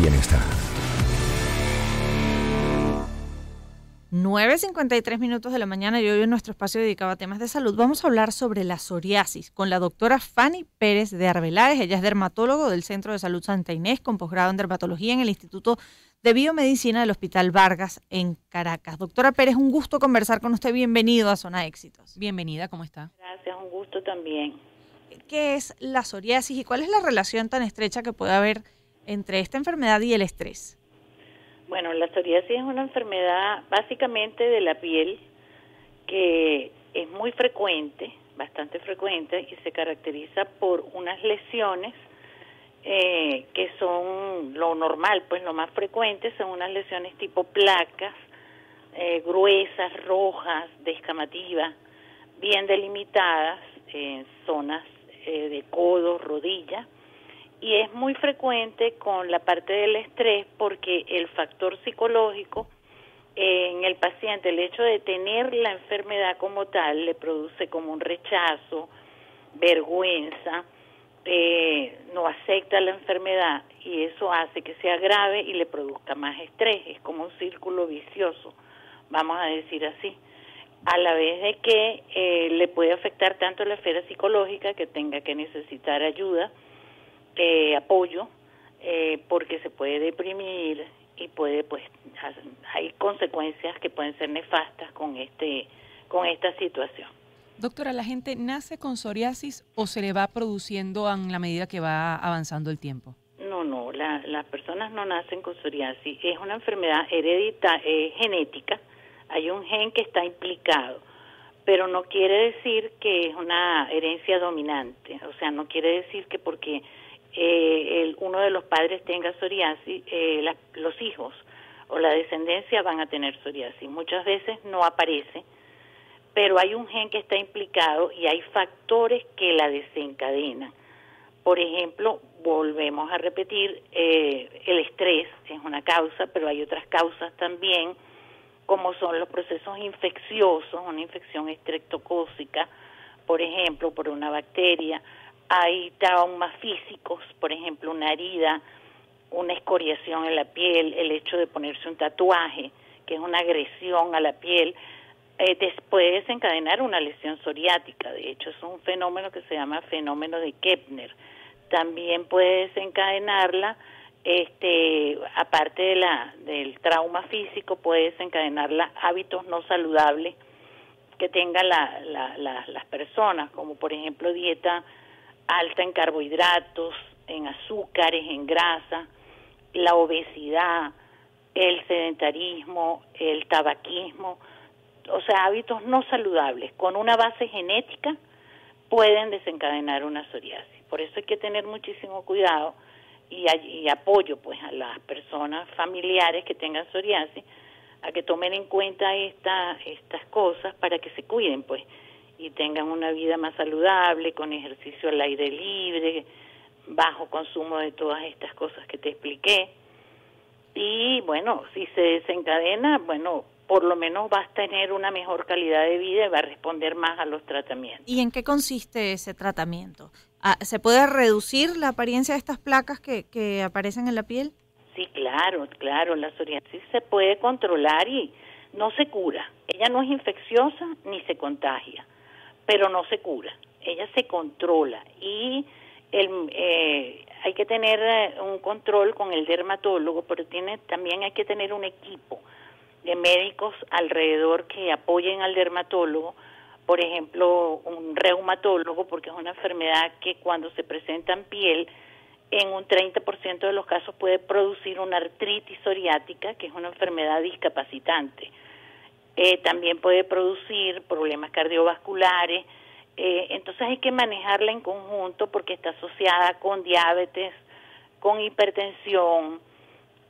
bienestar. 9.53 minutos de la mañana y hoy en nuestro espacio dedicado a temas de salud vamos a hablar sobre la psoriasis con la doctora Fanny Pérez de Arbeláez. Ella es dermatólogo del Centro de Salud Santa Inés con posgrado en dermatología en el Instituto de Biomedicina del Hospital Vargas en Caracas. Doctora Pérez, un gusto conversar con usted. Bienvenido a Zona Éxitos. Bienvenida, ¿cómo está? Gracias, un gusto también. ¿Qué es la psoriasis y cuál es la relación tan estrecha que puede haber entre esta enfermedad y el estrés? Bueno, la psoriasis es una enfermedad básicamente de la piel que es muy frecuente, bastante frecuente, y se caracteriza por unas lesiones eh, que son lo normal, pues lo más frecuente son unas lesiones tipo placas, eh, gruesas, rojas, descamativas, bien delimitadas en zonas eh, de codo, rodilla, y es muy frecuente con la parte del estrés porque el factor psicológico en el paciente, el hecho de tener la enfermedad como tal, le produce como un rechazo, vergüenza, eh, no acepta la enfermedad y eso hace que sea grave y le produzca más estrés. Es como un círculo vicioso, vamos a decir así. A la vez de que eh, le puede afectar tanto la esfera psicológica que tenga que necesitar ayuda, eh, apoyo eh, porque se puede deprimir y puede pues hay consecuencias que pueden ser nefastas con este con esta situación. Doctora, ¿la gente nace con psoriasis o se le va produciendo en la medida que va avanzando el tiempo? No, no, las personas no nacen con psoriasis. Es una enfermedad hereditaria, eh, genética. Hay un gen que está implicado, pero no quiere decir que es una herencia dominante. O sea, no quiere decir que porque eh, el, uno de los padres tenga psoriasis, eh, los hijos o la descendencia van a tener psoriasis. Muchas veces no aparece, pero hay un gen que está implicado y hay factores que la desencadenan. Por ejemplo, volvemos a repetir, eh, el estrés es una causa, pero hay otras causas también, como son los procesos infecciosos, una infección estreptocócica, por ejemplo, por una bacteria, hay traumas físicos, por ejemplo, una herida, una escoriación en la piel, el hecho de ponerse un tatuaje, que es una agresión a la piel, eh, puede desencadenar una lesión psoriática. De hecho, es un fenómeno que se llama fenómeno de Kepner. También puede desencadenarla, este, aparte de la, del trauma físico, puede desencadenarla hábitos no saludables que tengan la, las personas, como por ejemplo dieta alta en carbohidratos, en azúcares, en grasa, la obesidad, el sedentarismo, el tabaquismo, o sea, hábitos no saludables con una base genética pueden desencadenar una psoriasis. Por eso hay que tener muchísimo cuidado y, apoyo pues a las personas familiares que tengan psoriasis a que tomen en cuenta esta, estas cosas para que se cuiden pues y tengan una vida más saludable, con ejercicio al aire libre, bajo consumo de todas estas cosas que te expliqué. Y bueno, si se desencadena, bueno, por lo menos vas a tener una mejor calidad de vida y va a responder más a los tratamientos. ¿Y en qué consiste ese tratamiento? Ah, ¿Se puede reducir la apariencia de estas placas que, que aparecen en la piel? Sí, claro, claro, la psoriasis se puede controlar y no se cura. Ella no es infecciosa ni se contagia pero no se cura, ella se controla y el, eh, hay que tener eh, un control con el dermatólogo, pero tiene, también hay que tener un equipo de médicos alrededor que apoyen al dermatólogo, por ejemplo, un reumatólogo, porque es una enfermedad que cuando se presenta en piel, en un 30% de los casos puede producir una artritis psoriática, que es una enfermedad discapacitante. Eh, también puede producir problemas cardiovasculares, eh, entonces hay que manejarla en conjunto porque está asociada con diabetes, con hipertensión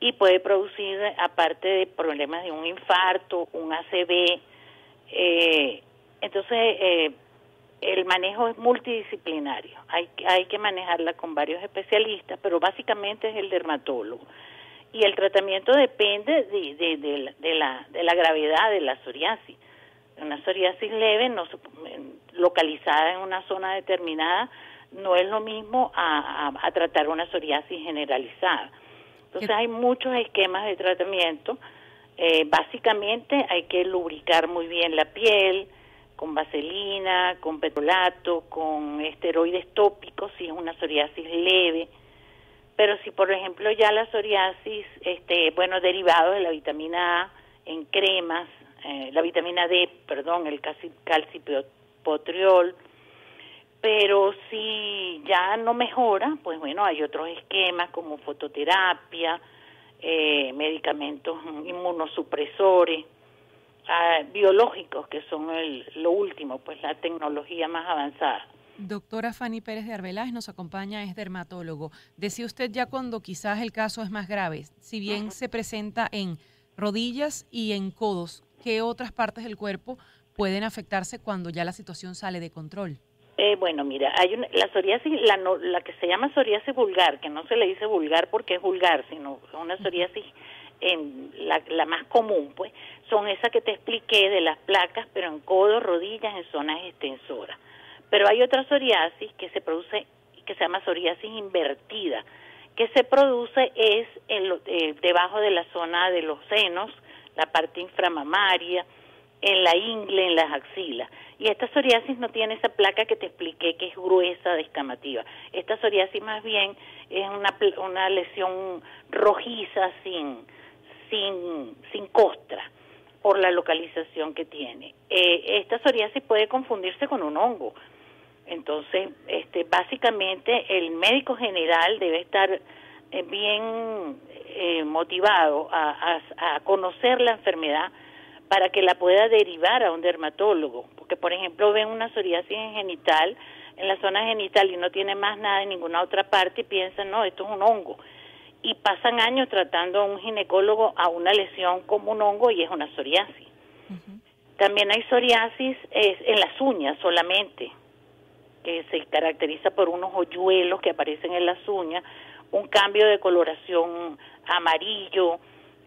y puede producir, aparte de problemas de un infarto, un ACV, eh, entonces el manejo es multidisciplinario, hay, hay que manejarla con varios especialistas, pero básicamente es el dermatólogo y el tratamiento depende de, la, de la gravedad de la psoriasis. Una psoriasis leve, no, localizada en una zona determinada, no es lo mismo a, a, tratar una psoriasis generalizada. Entonces hay muchos esquemas de tratamiento. Eh, básicamente hay que lubricar muy bien la piel con vaselina, con petrolato, con esteroides tópicos si es una psoriasis leve. Pero si por ejemplo ya la psoriasis, este, bueno, derivado de la vitamina A en cremas, eh, la vitamina D, perdón, el calcipotriol, pero si ya no mejora, pues bueno, hay otros esquemas como fototerapia, eh, medicamentos inmunosupresores, ah, biológicos, que son el, lo último, pues la tecnología más avanzada. Doctora Fanny Pérez de Arbeláez nos acompaña, es dermatólogo. Decía usted ya cuando quizás el caso es más grave, si bien se presenta en rodillas y en codos, ¿qué otras partes del cuerpo pueden afectarse cuando ya la situación sale de control? Eh, bueno, mira, hay una, la psoriasis, la, la que se llama psoriasis vulgar, que no se le dice vulgar porque es vulgar, sino una psoriasis en la, la más común, pues, son esas que te expliqué de las placas, pero en codos, rodillas, en zonas extensoras. Pero hay otra psoriasis que se produce, que se llama psoriasis invertida, que se produce es en eh, debajo de la zona de los senos, la parte inframamaria, en la ingle, en las axilas. Y esta psoriasis no tiene esa placa que te expliqué que es gruesa, descamativa. Esta psoriasis más bien es una, una lesión rojiza sin, sin, sin costra por la localización que tiene. Eh, esta psoriasis puede confundirse con un hongo. Entonces, este, básicamente el médico general debe estar eh, bien eh, motivado a, a conocer la enfermedad para que la pueda derivar a un dermatólogo, porque por ejemplo ven una psoriasis en genital, en la zona genital y no tiene más nada en ninguna otra parte y piensan, no, esto es un hongo. Y pasan años tratando a un ginecólogo a una lesión como un hongo y es una psoriasis. También hay psoriasis en las uñas solamente, que se caracteriza por unos hoyuelos que aparecen en las uñas, un cambio de coloración amarillo,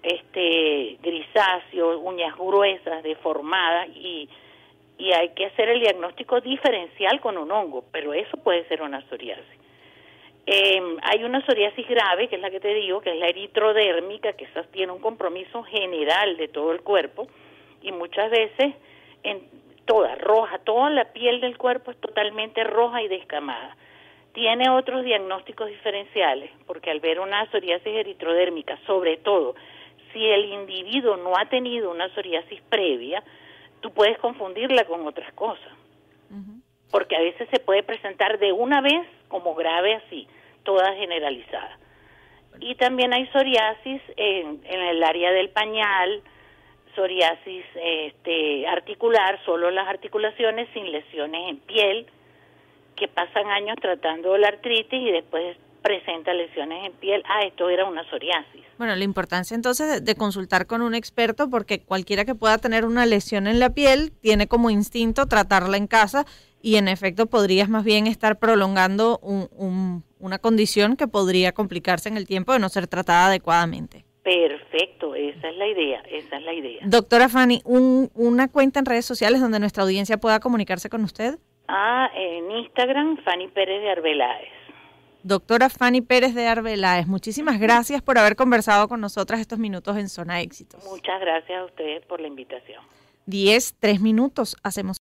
este grisáceo, uñas gruesas, deformadas y, y hay que hacer el diagnóstico diferencial con un hongo, pero eso puede ser una psoriasis. Em, hay una psoriasis grave, que es la que te digo, que es la eritrodérmica, que esa tiene un compromiso general de todo el cuerpo y muchas veces en toda roja, toda la piel del cuerpo es totalmente roja y descamada. Tiene otros diagnósticos diferenciales, porque al ver una psoriasis eritrodérmica, sobre todo si el individuo no ha tenido una psoriasis previa, tú puedes confundirla con otras cosas. Porque a veces se puede presentar de una vez como grave así, toda generalizada. Y también hay psoriasis en, en el área del pañal, psoriasis este, articular, solo las articulaciones sin lesiones en piel, que pasan años tratando la artritis y después presenta lesiones en piel, ah, esto era una psoriasis. Bueno, la importancia entonces de, consultar con un experto porque cualquiera que pueda tener una lesión en la piel tiene como instinto tratarla en casa y en efecto podrías más bien estar prolongando una condición que podría complicarse en el tiempo de no ser tratada adecuadamente. Perfecto, esa es la idea, esa es la idea. Doctora Fanny, ¿una cuenta en redes sociales donde nuestra audiencia pueda comunicarse con usted? Ah, en Instagram, Fanny Pérez de Arbeláez. Doctora Fanny Pérez de Arbeláez, muchísimas gracias por haber conversado con nosotras estos minutos en Zona Éxitos. Muchas gracias a ustedes por la invitación. Diez, tres minutos, hacemos.